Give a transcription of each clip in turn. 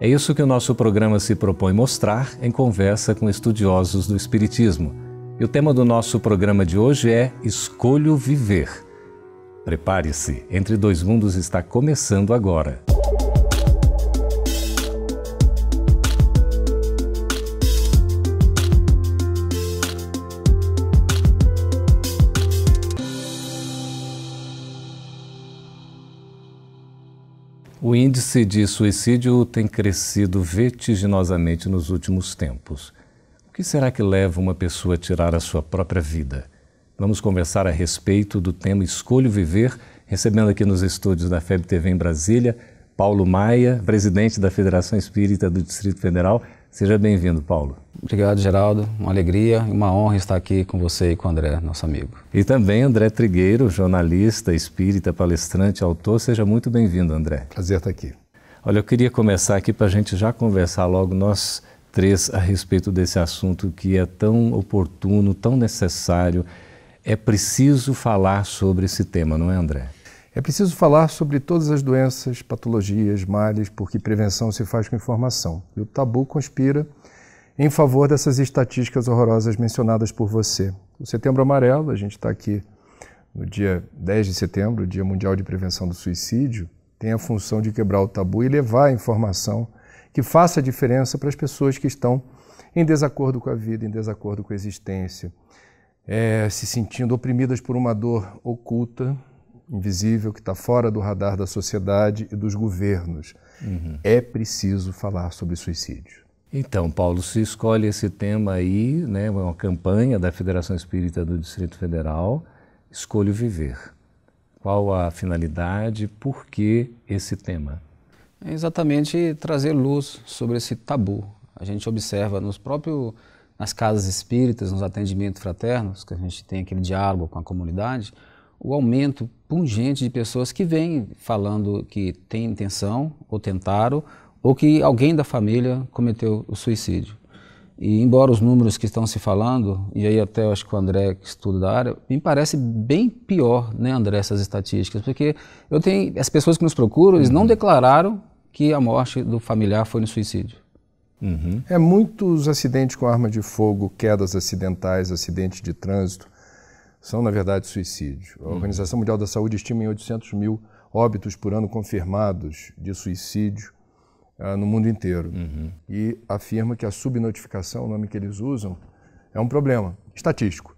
É isso que o nosso programa se propõe mostrar em conversa com estudiosos do Espiritismo. E o tema do nosso programa de hoje é Escolho Viver. Prepare-se, Entre Dois Mundos está começando agora. O índice de suicídio tem crescido vertiginosamente nos últimos tempos. O que será que leva uma pessoa a tirar a sua própria vida? Vamos conversar a respeito do tema Escolho Viver, recebendo aqui nos estúdios da FEB TV em Brasília, Paulo Maia, presidente da Federação Espírita do Distrito Federal. Seja bem-vindo, Paulo. Obrigado, Geraldo. Uma alegria e uma honra estar aqui com você e com o André, nosso amigo. E também André Trigueiro, jornalista, espírita, palestrante, autor. Seja muito bem-vindo, André. Prazer estar aqui. Olha, eu queria começar aqui para a gente já conversar logo nós três a respeito desse assunto que é tão oportuno, tão necessário. É preciso falar sobre esse tema, não é, André? É preciso falar sobre todas as doenças, patologias, males, porque prevenção se faz com informação. E o tabu conspira em favor dessas estatísticas horrorosas mencionadas por você. O Setembro Amarelo, a gente está aqui no dia 10 de setembro, Dia Mundial de Prevenção do Suicídio, tem a função de quebrar o tabu e levar a informação que faça a diferença para as pessoas que estão em desacordo com a vida, em desacordo com a existência, é, se sentindo oprimidas por uma dor oculta, invisível que está fora do radar da sociedade e dos governos. Uhum. É preciso falar sobre suicídio. Então, Paulo, se escolhe esse tema aí, né, uma campanha da Federação Espírita do Distrito Federal, Escolho Viver. Qual a finalidade, por que esse tema? É exatamente trazer luz sobre esse tabu. A gente observa nos próprios nas casas espíritas, nos atendimentos fraternos, que a gente tem aquele diálogo com a comunidade, o aumento pungente de pessoas que vêm falando que tem intenção ou tentaram ou que alguém da família cometeu o suicídio. E embora os números que estão se falando, e aí até eu acho que o André que estuda da área, me parece bem pior, né, André, essas estatísticas, porque eu tenho as pessoas que nos procuram, eles não uhum. declararam que a morte do familiar foi no suicídio. Uhum. É muitos acidentes com arma de fogo, quedas acidentais, acidentes de trânsito, são, na verdade, suicídio. A uhum. Organização Mundial da Saúde estima em 800 mil óbitos por ano confirmados de suicídio uh, no mundo inteiro. Uhum. E afirma que a subnotificação, o nome que eles usam, é um problema estatístico.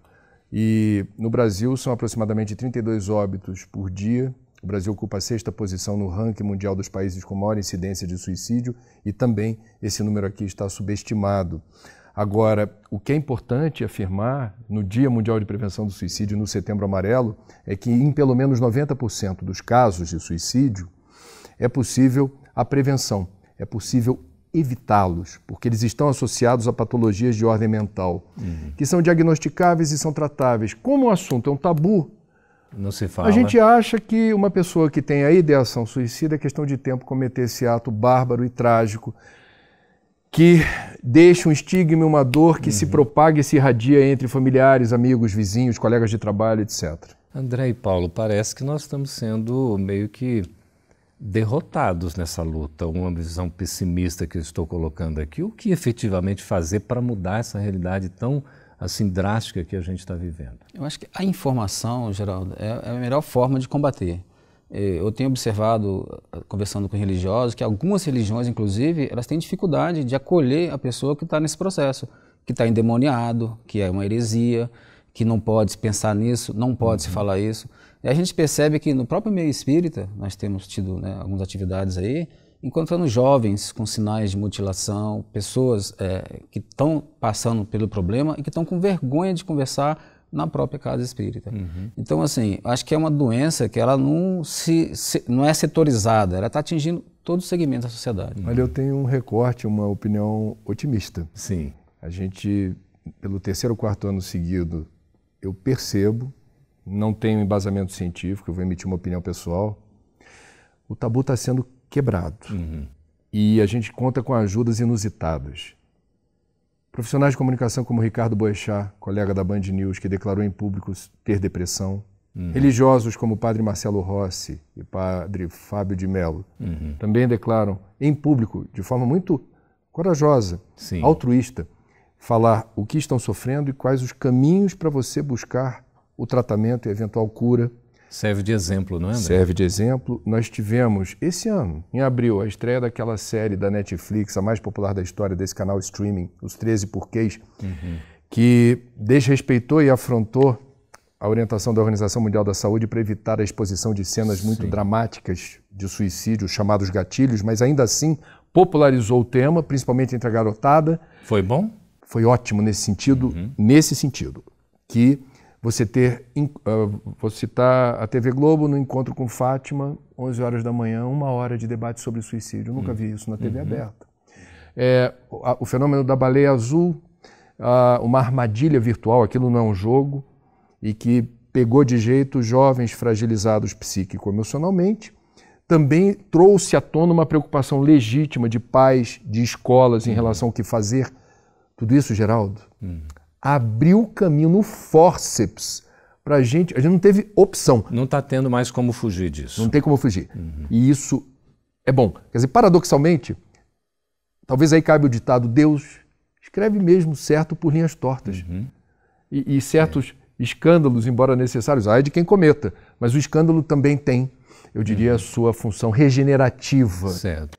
E no Brasil são aproximadamente 32 óbitos por dia. O Brasil ocupa a sexta posição no ranking mundial dos países com maior incidência de suicídio e também esse número aqui está subestimado. Agora, o que é importante afirmar no Dia Mundial de Prevenção do Suicídio, no Setembro Amarelo, é que em pelo menos 90% dos casos de suicídio é possível a prevenção, é possível evitá-los, porque eles estão associados a patologias de ordem mental, uhum. que são diagnosticáveis e são tratáveis. Como o assunto é um tabu, não se fala. A gente acha que uma pessoa que tem a ideação suicida é questão de tempo cometer esse ato bárbaro e trágico que deixa um estigma e uma dor que uhum. se propaga e se irradia entre familiares, amigos, vizinhos, colegas de trabalho, etc. André e Paulo, parece que nós estamos sendo meio que derrotados nessa luta. Uma visão pessimista que eu estou colocando aqui. O que efetivamente fazer para mudar essa realidade tão assim drástica que a gente está vivendo? Eu acho que a informação, Geraldo, é, é a melhor forma de combater. É, eu tenho observado, conversando com religiosos, que algumas religiões, inclusive, elas têm dificuldade de acolher a pessoa que está nesse processo, que está endemoniado, que é uma heresia, que não pode pensar nisso, não pode uhum. se falar isso. E a gente percebe que no próprio meio espírita, nós temos tido né, algumas atividades aí, encontrando jovens com sinais de mutilação, pessoas é, que estão passando pelo problema e que estão com vergonha de conversar na própria casa espírita. Uhum. Então, assim, acho que é uma doença que ela não, se, se não é setorizada, ela está atingindo todos os segmentos da sociedade. Mas eu tenho um recorte, uma opinião otimista. Sim. A gente pelo terceiro ou quarto ano seguido, eu percebo, não tenho embasamento científico, eu vou emitir uma opinião pessoal, o tabu está sendo quebrado. Uhum. E a gente conta com ajudas inusitadas. Profissionais de comunicação como Ricardo Boechat, colega da Band News, que declarou em público ter depressão. Uhum. Religiosos como o padre Marcelo Rossi e o padre Fábio de Mello uhum. também declaram em público, de forma muito corajosa, Sim. altruísta, falar o que estão sofrendo e quais os caminhos para você buscar o tratamento e eventual cura. Serve de exemplo, não é? André? Serve de exemplo. Nós tivemos esse ano, em abril, a estreia daquela série da Netflix, a mais popular da história desse canal streaming, Os 13 Porquês, uhum. que desrespeitou e afrontou a orientação da Organização Mundial da Saúde para evitar a exposição de cenas muito Sim. dramáticas de suicídio, chamados gatilhos, mas ainda assim popularizou o tema, principalmente entre a garotada. Foi bom? Foi ótimo nesse sentido, uhum. nesse sentido, que você ter, uh, vou citar a TV Globo no encontro com Fátima, 11 horas da manhã, uma hora de debate sobre suicídio. Eu nunca uhum. vi isso na TV uhum. aberta. É, o, fenômeno da baleia azul, uh, uma armadilha virtual, aquilo não é um jogo, e que pegou de jeito jovens fragilizados psíquico-emocionalmente, também trouxe à tona uma preocupação legítima de pais, de escolas em uhum. relação ao que fazer. Tudo isso, Geraldo, uhum abriu o caminho no forceps para a gente. A gente não teve opção. Não está tendo mais como fugir disso. Não tem como fugir. Uhum. E isso é bom. Quer dizer, paradoxalmente, talvez aí cabe o ditado: Deus escreve mesmo certo por linhas tortas. Uhum. E, e, certos é. escândalos, embora necessários, há de quem cometa, mas o escândalo também tem, eu diria, uhum. a sua função regenerativa. Certo.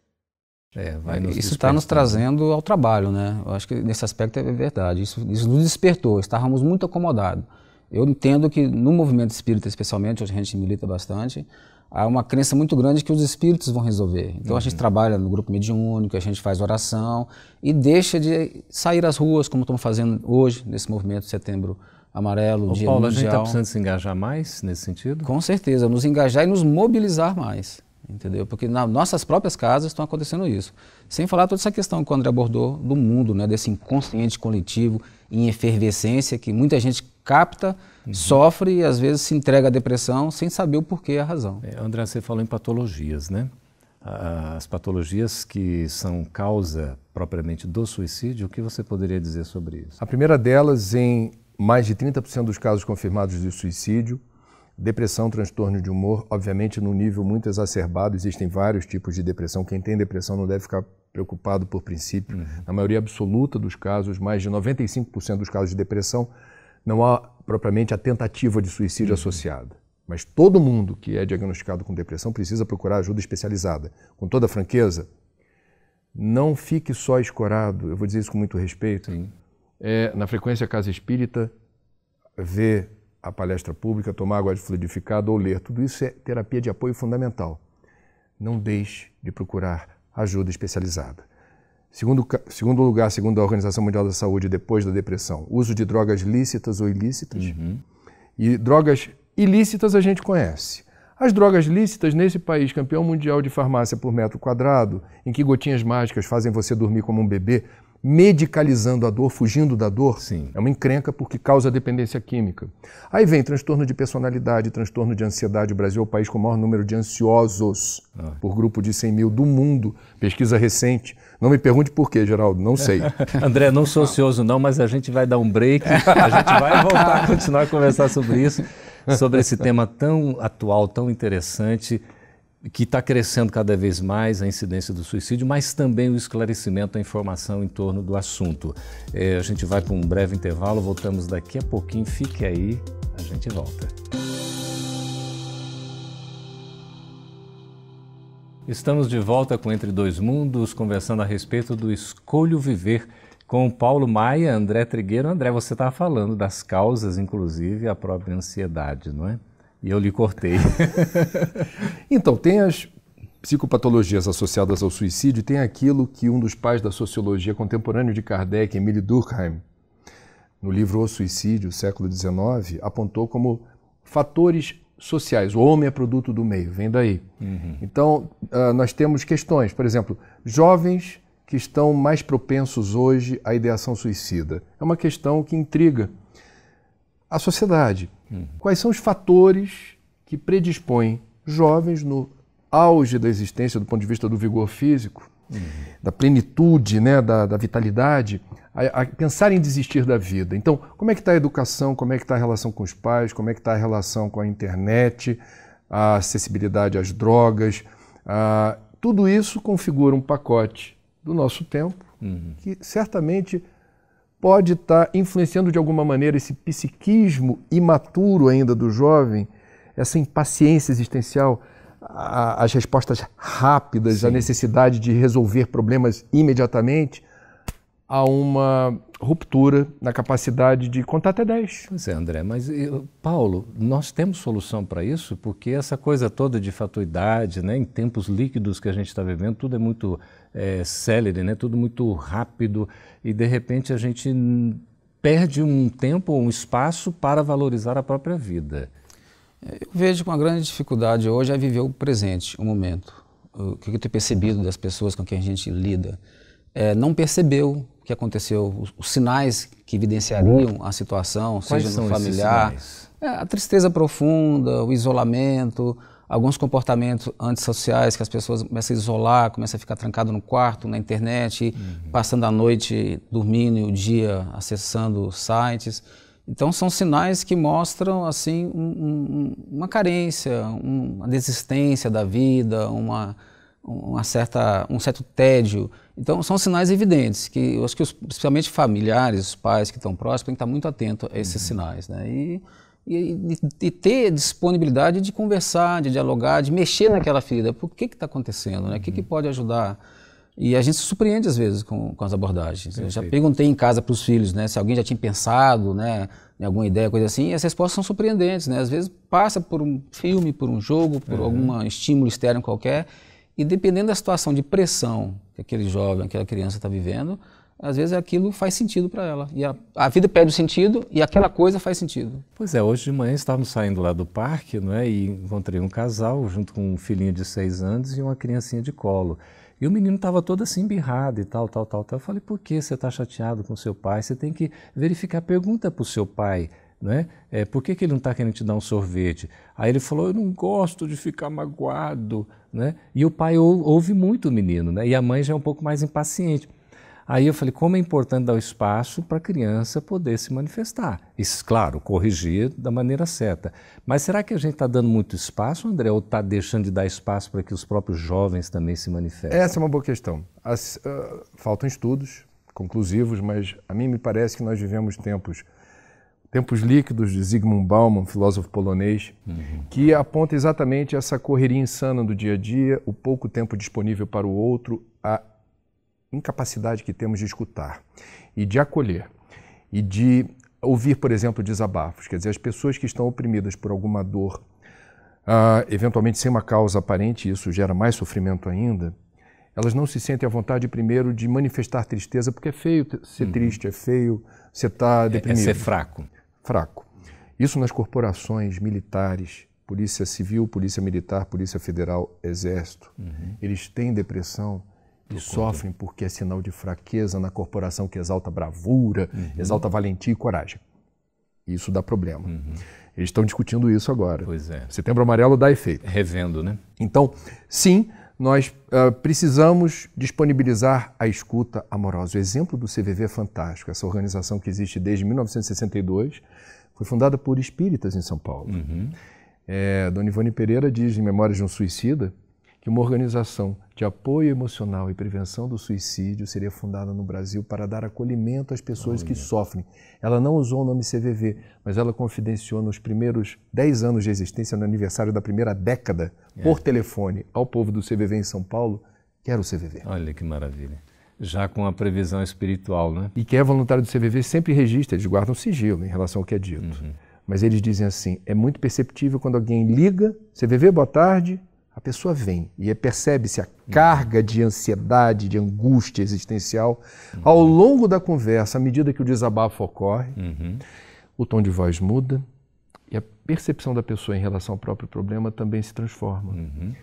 É, isso está nos trazendo ao trabalho, né? Eu acho que nesse aspecto é verdade. Isso, isso nos despertou, estávamos muito acomodados. Eu entendo que no movimento espírita, especialmente, onde a gente milita bastante, há uma crença muito grande que os espíritos vão resolver. Então uhum. a gente uhum. trabalha no grupo mediúnico, a gente faz oração e deixa de sair às ruas, como estamos fazendo hoje, nesse movimento de setembro amarelo, Ô, dia Paulo, mundial. a gente está precisando se engajar mais nesse sentido? Com certeza, nos engajar e nos mobilizar mais entendeu? Porque nas nossas próprias casas estão acontecendo isso. Sem falar toda essa questão que o André abordou do mundo, né, desse inconsciente coletivo em efervescência que muita gente capta, uhum. sofre e às vezes se entrega à depressão sem saber o porquê e a razão. É, André, você falou em patologias, né? As patologias que são causa propriamente do suicídio, o que você poderia dizer sobre isso? A primeira delas, em mais de 30% dos casos confirmados de suicídio, Depressão, transtorno de humor, obviamente num nível muito exacerbado, existem vários tipos de depressão. Quem tem depressão não deve ficar preocupado por princípio. Uhum. Na maioria absoluta dos casos, mais de 95% dos casos de depressão, não há propriamente a tentativa de suicídio uhum. associada. Mas todo mundo que é diagnosticado com depressão precisa procurar ajuda especializada. Com toda franqueza, não fique só escorado, eu vou dizer isso com muito respeito, é, na frequência Casa Espírita, ver a palestra pública, tomar água fluidificada ou ler. Tudo isso é terapia de apoio fundamental. Não deixe de procurar ajuda especializada. Segundo, segundo lugar, segundo a Organização Mundial da Saúde, depois da depressão, uso de drogas lícitas ou ilícitas. Uhum. E drogas ilícitas a gente conhece. As drogas lícitas, nesse país campeão mundial de farmácia por metro quadrado, em que gotinhas mágicas fazem você dormir como um bebê, medicalizando a dor, fugindo da dor, Sim. é uma encrenca porque causa dependência química. Aí vem transtorno de personalidade, transtorno de ansiedade. O Brasil é o país com o maior número de ansiosos ah. por grupo de 100 mil do mundo. Pesquisa recente. Não me pergunte por quê, Geraldo, não sei. André, não sou ansioso não, mas a gente vai dar um break, a gente vai voltar a continuar a conversar sobre isso, sobre esse tema tão atual, tão interessante que está crescendo cada vez mais a incidência do suicídio, mas também o esclarecimento, a informação em torno do assunto. É, a gente vai para um breve intervalo, voltamos daqui a pouquinho. Fique aí, a gente volta. Estamos de volta com Entre Dois Mundos, conversando a respeito do Escolho Viver com Paulo Maia, André Trigueiro. André, você estava falando das causas, inclusive a própria ansiedade, não é? E eu lhe cortei. então, tem as psicopatologias associadas ao suicídio, tem aquilo que um dos pais da sociologia contemporâneo de Kardec, Emile Durkheim, no livro O Suicídio, século XIX, apontou como fatores sociais. O homem é produto do meio, vem daí. Uhum. Então, uh, nós temos questões, por exemplo, jovens que estão mais propensos hoje à ideação suicida? É uma questão que intriga a sociedade. Uhum. Quais são os fatores que predispõem jovens no auge da existência do ponto de vista do vigor físico, uhum. da plenitude, né, da, da vitalidade, a, a, pensar em desistir da vida. Então, como é que está a educação, como é que está a relação com os pais, como é que está a relação com a internet, a acessibilidade às drogas, a, tudo isso configura um pacote do nosso tempo uhum. que certamente pode estar tá influenciando de alguma maneira esse psiquismo imaturo ainda do jovem, essa impaciência existencial, a, as respostas rápidas, Sim. a necessidade de resolver problemas imediatamente, a uma ruptura na capacidade de contar até 10. Pois é, André, mas Paulo, nós temos solução para isso? Porque essa coisa toda de fatuidade, né, em tempos líquidos que a gente está vivendo, tudo é muito é, célere, né, tudo muito rápido e de repente a gente perde um tempo, um espaço para valorizar a própria vida. Eu vejo com uma grande dificuldade hoje é viver o presente, o momento. O que eu tenho percebido das pessoas com quem a gente lida é, não percebeu o que aconteceu, os, os, sinais que evidenciariam a situação, Quais seja no familiar. É, a tristeza profunda, o isolamento, alguns comportamentos antissociais que as pessoas começam a isolar, começam a ficar trancado no quarto, na internet, uhum. passando a noite dormindo e o dia acessando sites. Então são sinais que mostram assim um, um, uma carência, um, uma desistência da vida, uma, uma certa, um certo tédio. Então são sinais evidentes que eu acho que os, principalmente familiares, os pais que estão próximos, têm que estar muito atentos a esses uhum. sinais, né? E, e, e, ter disponibilidade de conversar, de dialogar, de mexer naquela ferida. Por que está acontecendo? Né? O que, que uhum. pode ajudar? E a gente se surpreende às vezes com, com as abordagens. Perfeito. Eu já perguntei em casa para os filhos, né, se alguém já tinha pensado, né, em alguma ideia, coisa assim, e as respostas são surpreendentes, né? Às vezes passa por um filme, por um jogo, por uhum. algum estímulo externo qualquer, e dependendo da situação de pressão que aquele jovem, aquela criança está vivendo, às vezes aquilo faz sentido para ela. E a, a, vida perde o sentido e aquela coisa faz sentido. Pois é, hoje de manhã estávamos saindo lá do parque, não é? E encontrei um casal junto com um filhinho de seis anos e uma criancinha de colo. E o menino estava todo assim birrado e tal, tal, tal, tal. Eu falei, por que você está chateado com seu pai? Você tem que verificar, pergunta para o seu pai, não é? é por que, que ele não está querendo te dar um sorvete? Aí ele falou, eu não gosto de ficar magoado, né? E o pai ou, ouve muito o menino, né? E a mãe já é um pouco mais impaciente. Aí eu falei, como é importante dar o espaço para a criança poder se manifestar. Isso, claro, corrigir da maneira certa. Mas será que a gente está dando muito espaço, André, ou está deixando de dar espaço para que os próprios jovens também se manifestem? Essa é uma boa questão. As, uh, faltam estudos conclusivos, mas a mim me parece que nós vivemos tempos Tempos Líquidos, de Zygmunt Bauman, filósofo polonês, uhum. que aponta exatamente essa correria insana do dia a dia, o pouco tempo disponível para o outro, a incapacidade que temos de escutar e de acolher e de ouvir, por exemplo, desabafos. Quer dizer, as pessoas que estão oprimidas por alguma dor, uh, eventualmente sem uma causa aparente, isso gera mais sofrimento ainda, elas não se sentem à vontade, primeiro, de manifestar tristeza, porque é feio ser uhum. triste, é feio você estar tá deprimido. É, é ser fraco. Fraco. Isso nas corporações militares, Polícia Civil, Polícia Militar, Polícia Federal, Exército. Uhum. Eles têm depressão, e sofrem porque é sinal de fraqueza na corporação que exalta bravura, uhum. exalta valentia e coragem. Isso dá problema. Uhum. Eles estão discutindo isso agora. Pois é. Setembro Amarelo dá efeito. Revendo, né? Então, sim, nós uh, precisamos disponibilizar a escuta amorosa. O exemplo do CVV é fantástico. Essa organização que existe desde 1962 foi fundada por espíritas em São Paulo. Uhum. É, Dona Ivone Pereira diz em Memórias de um Suicida que uma organização de apoio emocional e prevenção do suicídio seria fundada no Brasil para dar acolhimento às pessoas Olha. que sofrem. Ela não usou o nome CVV, mas ela confidenciou nos primeiros 10 anos de existência, no aniversário da primeira década, é. por telefone ao povo do CVV em São Paulo, que era o CVV. Olha que maravilha. Já com a previsão espiritual, né? E quem é voluntário do CVV sempre registra, eles guardam sigilo em relação ao que é dito. Uhum. Mas eles dizem assim: é muito perceptível quando alguém liga, CVV, boa tarde, a pessoa vem e percebe-se a carga de ansiedade, de angústia existencial. Uhum. Ao longo da conversa, à medida que o desabafo ocorre, uhum. o tom de voz muda e a percepção da pessoa em relação ao próprio problema também se transforma. Uhum.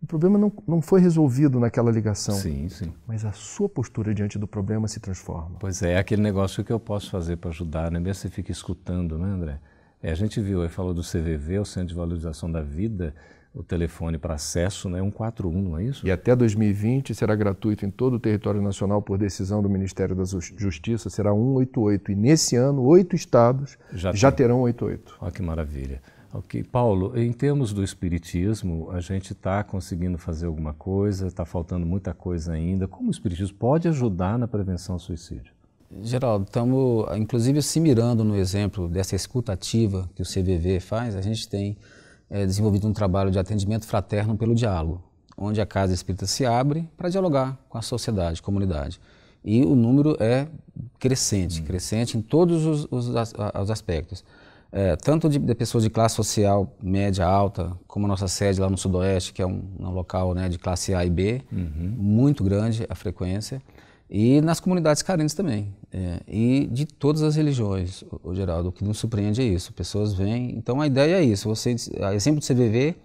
O problema não, não foi resolvido naquela ligação. Sim, sim. Mas a sua postura diante do problema se transforma. Pois é, é aquele negócio que eu posso fazer para ajudar, né? Mesmo você fica escutando, né, André? É, a gente viu, ele falou do CVV, o Centro de Valorização da Vida, o telefone para acesso, né, 141, não é isso? E até 2020 será gratuito em todo o território nacional por decisão do Ministério da Justiça, será 188. E nesse ano, oito estados já, já terão 88. Olha que maravilha. Ok, Paulo, em termos do espiritismo, a gente está conseguindo fazer alguma coisa, está faltando muita coisa ainda. Como o espiritismo pode ajudar na prevenção ao suicídio? Geraldo, estamos inclusive se mirando no exemplo dessa escuta ativa que o CVV faz, a gente tem é, desenvolvido um trabalho de atendimento fraterno pelo diálogo, onde a Casa Espírita se abre para dialogar com a sociedade, comunidade. E o número é crescente, hum. crescente em todos os, os, os aspectos. É, tanto de, de, pessoas de classe social média, alta, como a nossa sede lá no Sudoeste, que é um, um local né, de classe A e B, uhum. muito grande a frequência, e nas comunidades carentes também. É, e de todas as religiões, o, o, Geraldo, o que nos surpreende é isso, pessoas vêm, então a ideia é isso, você, a exemplo do CVV,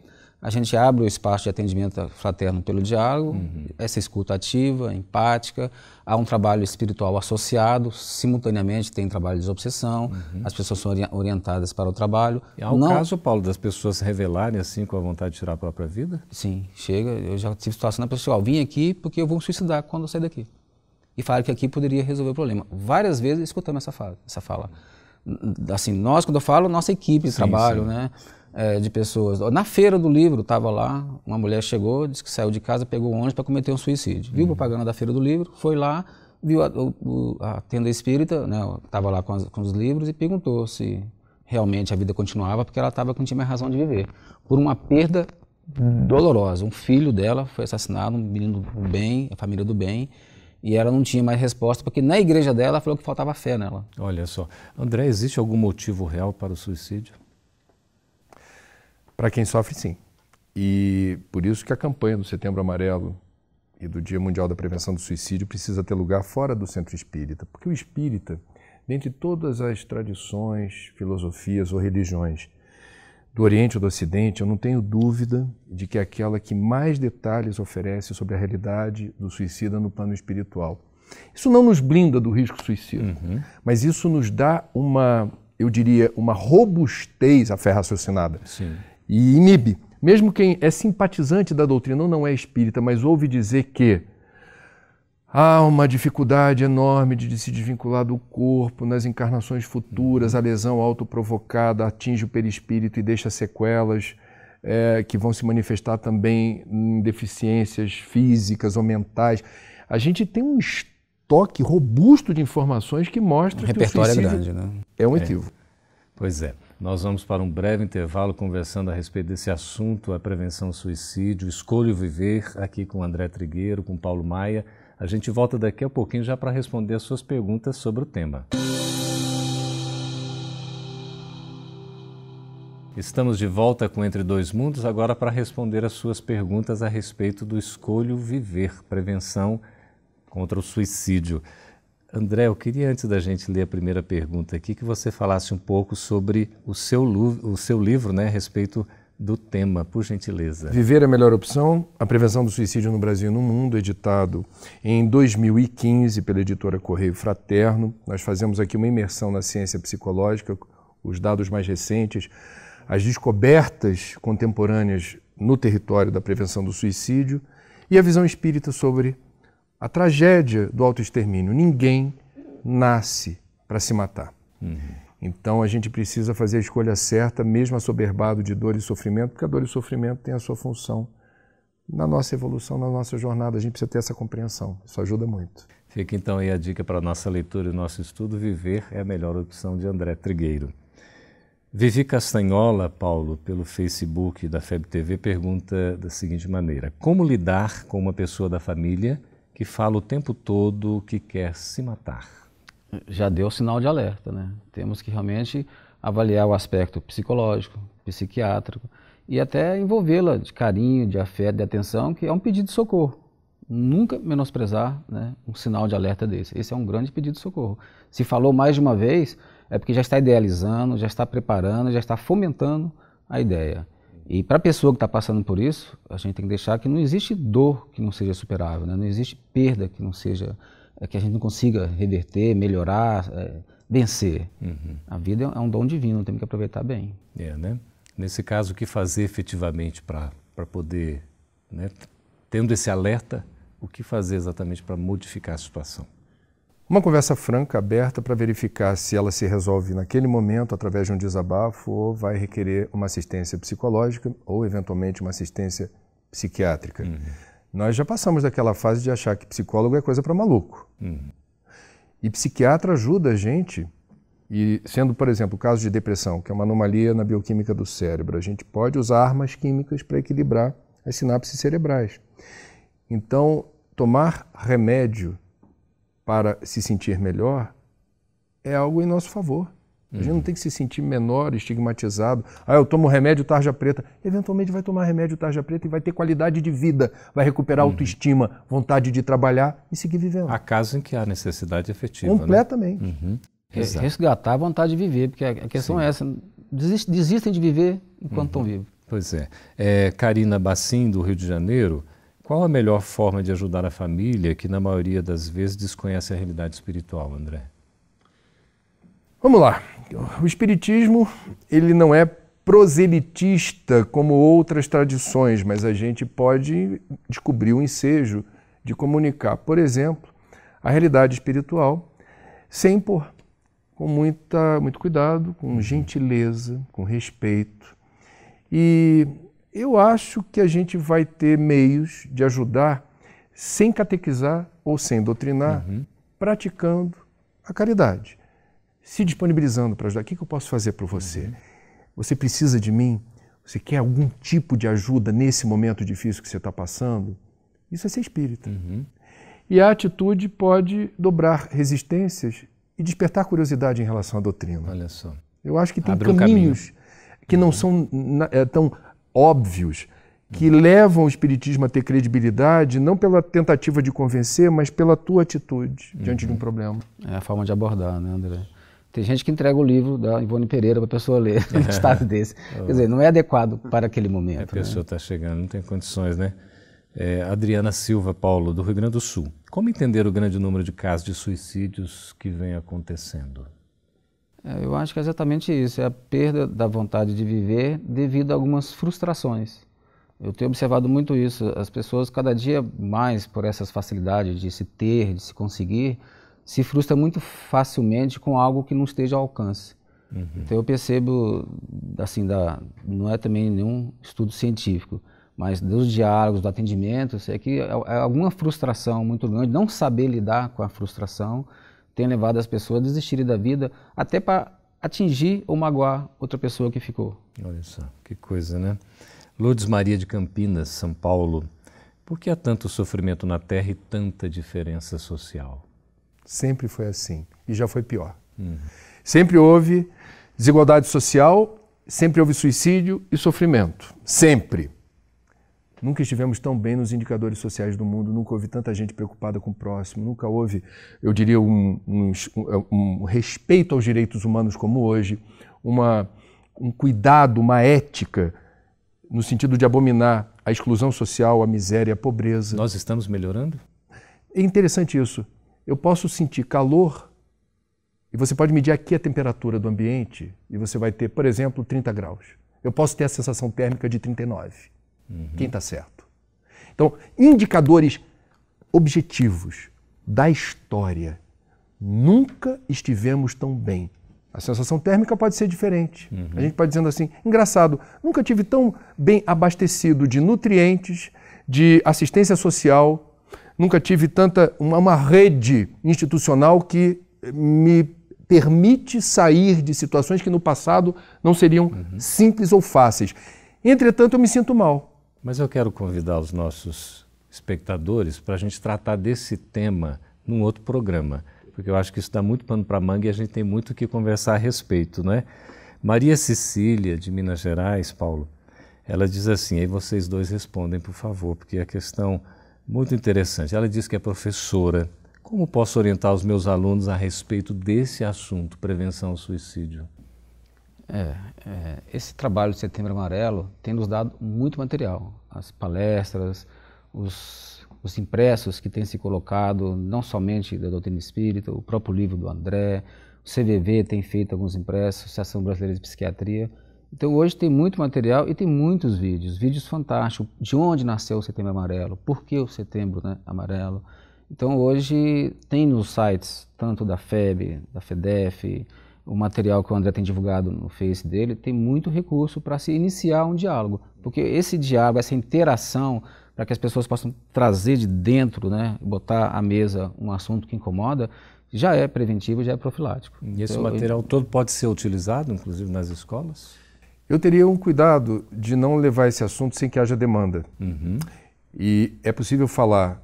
a gente abre o espaço de atendimento fraterno pelo diálogo, uhum. essa escuta ativa, empática, há um trabalho espiritual associado, simultaneamente tem trabalho de desobsessão, uhum. as pessoas são orientadas para o trabalho. E há o Não... caso, Paulo, das pessoas revelarem assim com a vontade de tirar a própria vida? Sim, chega, eu já tive situação na pessoa, vim aqui porque eu vou me suicidar quando eu sair daqui. E falaram que aqui poderia resolver o problema. Várias vezes escutamos essa fala. Essa fala. Assim, nós, quando eu falo, nossa equipe de sim, trabalho, sim. né? é, de pessoas. Na feira do livro, estava lá, uma mulher chegou, disse que saiu de casa, pegou um ônibus para cometer um suicídio. Viu uhum. propaganda da feira do livro, foi lá, viu a, o, a tenda espírita, estava né, lá com, as, com, os livros e perguntou se realmente a vida continuava, porque ela estava com tinha mais razão de viver. Por uma perda dolorosa. Um filho dela foi assassinado, um menino do bem, a família do bem, e ela não tinha mais resposta, porque na igreja dela falou que faltava fé nela. Olha só. André, existe algum motivo real para o suicídio? Para quem sofre, sim. E por isso que a campanha do Setembro Amarelo e do Dia Mundial da Prevenção do Suicídio precisa ter lugar fora do centro espírita. Porque o espírita, dentre todas as tradições, filosofias ou religiões do Oriente ou do Ocidente, eu não tenho dúvida de que é aquela que mais detalhes oferece sobre a realidade do suicida no plano espiritual. Isso não nos blinda do risco suicida, uhum. mas isso nos dá uma, eu diria, uma robustez à fé raciocinada. Sim e inibe. Mesmo quem é simpatizante da doutrina ou não é espírita, mas ouve dizer que há uma dificuldade enorme de se desvincular do corpo nas encarnações futuras, a lesão autoprovocada atinge o perispírito e deixa sequelas é, que vão se manifestar também em deficiências físicas ou mentais. A gente tem um estoque robusto de informações que mostra um que o suicídio é grande, né? é um equívoco. É. Pois é. Nós vamos para um breve intervalo conversando a respeito desse assunto, a prevenção ao suicídio, escolho viver, aqui com André Trigueiro, com Paulo Maia. A gente volta daqui a pouquinho já para responder as suas perguntas sobre o tema. Estamos de volta com Entre Dois Mundos, agora para responder as suas perguntas a respeito do Escolho Viver, prevenção contra o suicídio. André, eu queria, antes da gente ler a primeira pergunta aqui, que você falasse um pouco sobre o seu, o seu livro né, a respeito do tema, por gentileza. Viver é a melhor opção, a prevenção do suicídio no Brasil e no mundo, editado em 2015 pela editora Correio Fraterno. Nós fazemos aqui uma imersão na ciência psicológica, os dados mais recentes, as descobertas contemporâneas no território da prevenção do suicídio e a visão espírita sobre a tragédia do autoextermínio. Ninguém nasce para se matar. Uhum. Então a gente precisa fazer a escolha certa, mesmo assoberbado de dor e sofrimento, porque a dor e o sofrimento têm a sua função na nossa evolução, na nossa jornada. A gente precisa ter essa compreensão. Isso ajuda muito. Fica então aí a dica para a nossa leitura e nosso estudo. Viver é a melhor opção de André Trigueiro. Vivi Castanhola, Paulo, pelo Facebook da FEB TV, pergunta da seguinte maneira: Como lidar com uma pessoa da família que fala o tempo todo que quer se matar. Já deu sinal de alerta, né? Temos que realmente avaliar o aspecto psicológico, psiquiátrico e até envolvê-la de carinho, de afeto, de atenção, que é um pedido de socorro. Nunca menosprezar né, um sinal de alerta desse. Esse é um grande pedido de socorro. Se falou mais de uma vez, é porque já está idealizando, já está preparando, já está fomentando a ideia. E para a pessoa que está passando por isso, a gente tem que deixar que não existe dor que não seja superável, né? não existe perda que não seja, que a gente não consiga reverter, melhorar, é, vencer. Uhum. A vida é um dom divino, temos que aproveitar bem. É, né? Nesse caso, o que fazer efetivamente para poder, né, tendo esse alerta, o que fazer exatamente para modificar a situação? Uma conversa franca, aberta, para verificar se ela se resolve naquele momento através de um desabafo ou vai requerer uma assistência psicológica ou, eventualmente, uma assistência psiquiátrica. Uhum. Nós já passamos daquela fase de achar que psicólogo é coisa para maluco. Uhum. E psiquiatra ajuda a gente, e sendo, por exemplo, o caso de depressão, que é uma anomalia na bioquímica do cérebro, a gente pode usar armas químicas para equilibrar as sinapses cerebrais. Então, tomar remédio para se sentir melhor é algo em nosso favor. A gente não uhum. tem que se sentir menor, estigmatizado. Ah, eu tomo remédio tarja preta. Eventualmente vai tomar remédio tarja preta e vai ter qualidade de vida, vai recuperar uhum. autoestima, vontade de trabalhar e seguir vivendo. Há casos em que há necessidade efetiva. Né? Completamente. Né? Uhum. Resgatar a vontade de viver, porque a questão Sim. é essa: desistem de viver enquanto estão vivos. Pois é. é. Karina Bassim, do Rio de Janeiro, qual a melhor forma de ajudar a família que, na maioria das vezes, desconhece a realidade espiritual, André? Vamos lá. O espiritismo, ele não é proselitista como outras tradições, mas a gente pode descobrir o ensejo de comunicar, por exemplo, a realidade espiritual sem impor, com muita, muito cuidado, com gentileza, com respeito. E eu acho que a gente vai ter meios de ajudar sem catequizar ou sem doutrinar, uhum. praticando a caridade, se disponibilizando para ajudar. O que, eu posso fazer para você? Uhum. Você precisa de mim? Você quer algum tipo de ajuda nesse momento difícil que você está passando? Isso é ser espírita. Uhum. E a atitude pode dobrar resistências e despertar curiosidade em relação à doutrina. Olha só. Eu acho que tem Abre caminhos um que não uhum. são é, tão óbvios que levam o Espiritismo a ter credibilidade, não pela tentativa de convencer, mas pela tua atitude uhum. diante de um uhum. problema. É a forma de abordar, né, André? Tem gente que entrega o livro da Ivone Pereira para a pessoa ler num estado desse. Quer dizer, não é adequado para aquele momento. A pessoa está né? Chegando, não tem condições, né? É, Adriana Silva Paulo, do Rio Grande do Sul. Como entender o grande número de casos de suicídios que vem acontecendo? É, eu acho que é exatamente isso, é a perda da vontade de viver devido a algumas frustrações. Eu tenho observado muito isso, as pessoas cada dia mais por essas facilidades de se ter, de se conseguir, se frustram muito facilmente com algo que não esteja ao alcance. Uhum. Então eu percebo, assim, da, não é também nenhum estudo científico, mas dos diálogos, do atendimento, é que é, é alguma frustração muito grande, não saber lidar com a frustração, tem levado as pessoas a desistirem da vida até para atingir ou magoar outra pessoa que ficou. Olha só, que coisa, né? Lourdes Maria de Campinas, São Paulo. Por que há tanto sofrimento na Terra e tanta diferença social? Sempre foi assim e já foi pior. Uhum. Sempre houve desigualdade social, sempre houve suicídio e sofrimento. Sempre. Nunca estivemos tão bem nos indicadores sociais do mundo, nunca houve tanta gente preocupada com o próximo, nunca houve, eu diria, um, um, um respeito aos direitos humanos como hoje, uma, um cuidado, uma ética, no sentido de abominar a exclusão social, a miséria, a pobreza. Nós estamos melhorando? É interessante isso. Eu posso sentir calor e você pode medir aqui a temperatura do ambiente e você vai ter, por exemplo, 30 graus. Eu posso ter a sensação térmica de 39. Uhum. Quem está certo? Então, indicadores objetivos da história. Nunca estivemos tão bem. A sensação térmica pode ser diferente. Uhum. A gente pode dizendo assim, engraçado, nunca tive tão bem abastecido de nutrientes, de assistência social, nunca tive tanta uma, uma rede institucional que me permite sair de situações que no passado não seriam uhum. simples ou fáceis. Entretanto, eu me sinto mal. Mas eu quero convidar os nossos espectadores para a gente tratar desse tema num outro programa, porque eu acho que isso dá muito pano para manga e a gente tem muito o que conversar a respeito, não é? Maria Cecília, de Minas Gerais, Paulo, ela diz assim, aí vocês dois respondem, por favor, porque a questão muito interessante. Ela diz que é professora. Como posso orientar os meus alunos a respeito desse assunto, prevenção ao suicídio? É, é, esse trabalho de Setembro Amarelo tem nos dado muito material. As palestras, os, os impressos que têm se colocado, não somente da doutrina espírita, o próprio livro do André, o CVV tem feito alguns impressos, Associação Brasileira de Psiquiatria. Então hoje tem muito material e tem muitos vídeos, vídeos fantásticos, de onde nasceu o Setembro Amarelo, por que o Setembro né, Amarelo. Então hoje tem nos sites, tanto da FEB, da FEDEF, o material que o André tem divulgado no Face dele, tem muito recurso para se iniciar um diálogo. Porque esse diálogo, essa interação, para que as pessoas possam trazer de dentro, né, botar à mesa um assunto que incomoda, já é preventivo, já é profilático. E esse então, material eu... todo pode ser utilizado, inclusive nas escolas? Eu teria um cuidado de não levar esse assunto sem que haja demanda. Uhum. E é possível falar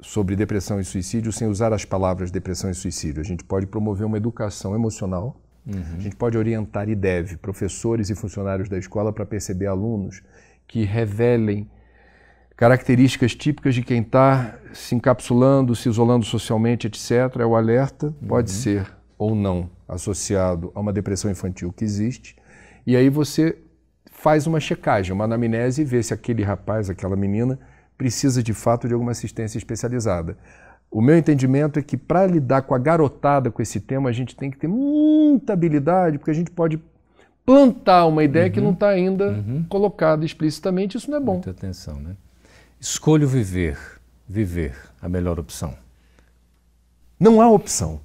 sobre depressão e suicídio sem usar as palavras depressão e suicídio. A gente pode promover uma educação emocional, uhum. a gente pode orientar e deve professores e funcionários da escola para perceber alunos que revelem características típicas de quem está se encapsulando, se isolando socialmente, etc. É o alerta, pode uhum. ser ou não associado a uma depressão infantil que existe. E aí você faz uma checagem, uma anamnese e vê se aquele rapaz, aquela menina precisa de fato de alguma assistência especializada. O meu entendimento é que para lidar com a garotada com esse tema, a gente tem que ter muita habilidade, porque a gente pode plantar uma ideia uhum. que não está ainda uhum. colocada explicitamente, isso não é bom. Muita atenção, né? Escolho viver, viver, a melhor opção. Não há opção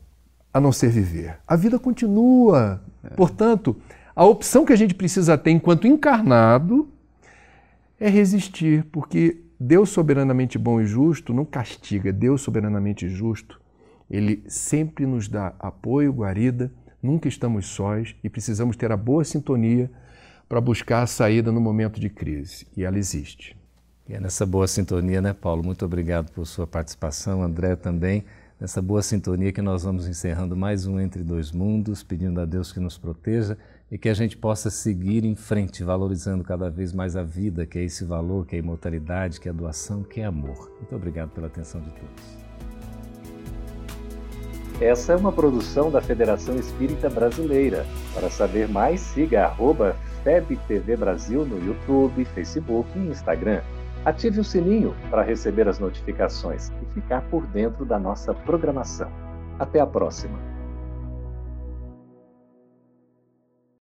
a não ser viver. A vida continua. É. Portanto, a opção que a gente precisa ter enquanto encarnado é resistir, porque Deus soberanamente bom e justo não castiga, Deus soberanamente justo, ele sempre nos dá apoio, guarida, nunca estamos sós e precisamos ter a boa sintonia para buscar a saída no momento de crise, e ela existe. E é nessa boa sintonia, né, Paulo? Muito obrigado por sua participação, André também. Nessa boa sintonia que nós vamos encerrando mais um Entre Dois Mundos, pedindo a Deus que nos proteja e que a gente possa seguir em frente, valorizando cada vez mais a vida, que é esse valor, que é a imortalidade, que é a doação, que é amor. Muito obrigado pela atenção de todos. Essa é uma produção da Federação Espírita Brasileira. Para saber mais, siga arroba FebTV Brasil no YouTube, Facebook e Instagram. Ative o sininho para receber as notificações e ficar por dentro da nossa programação. Até a próxima!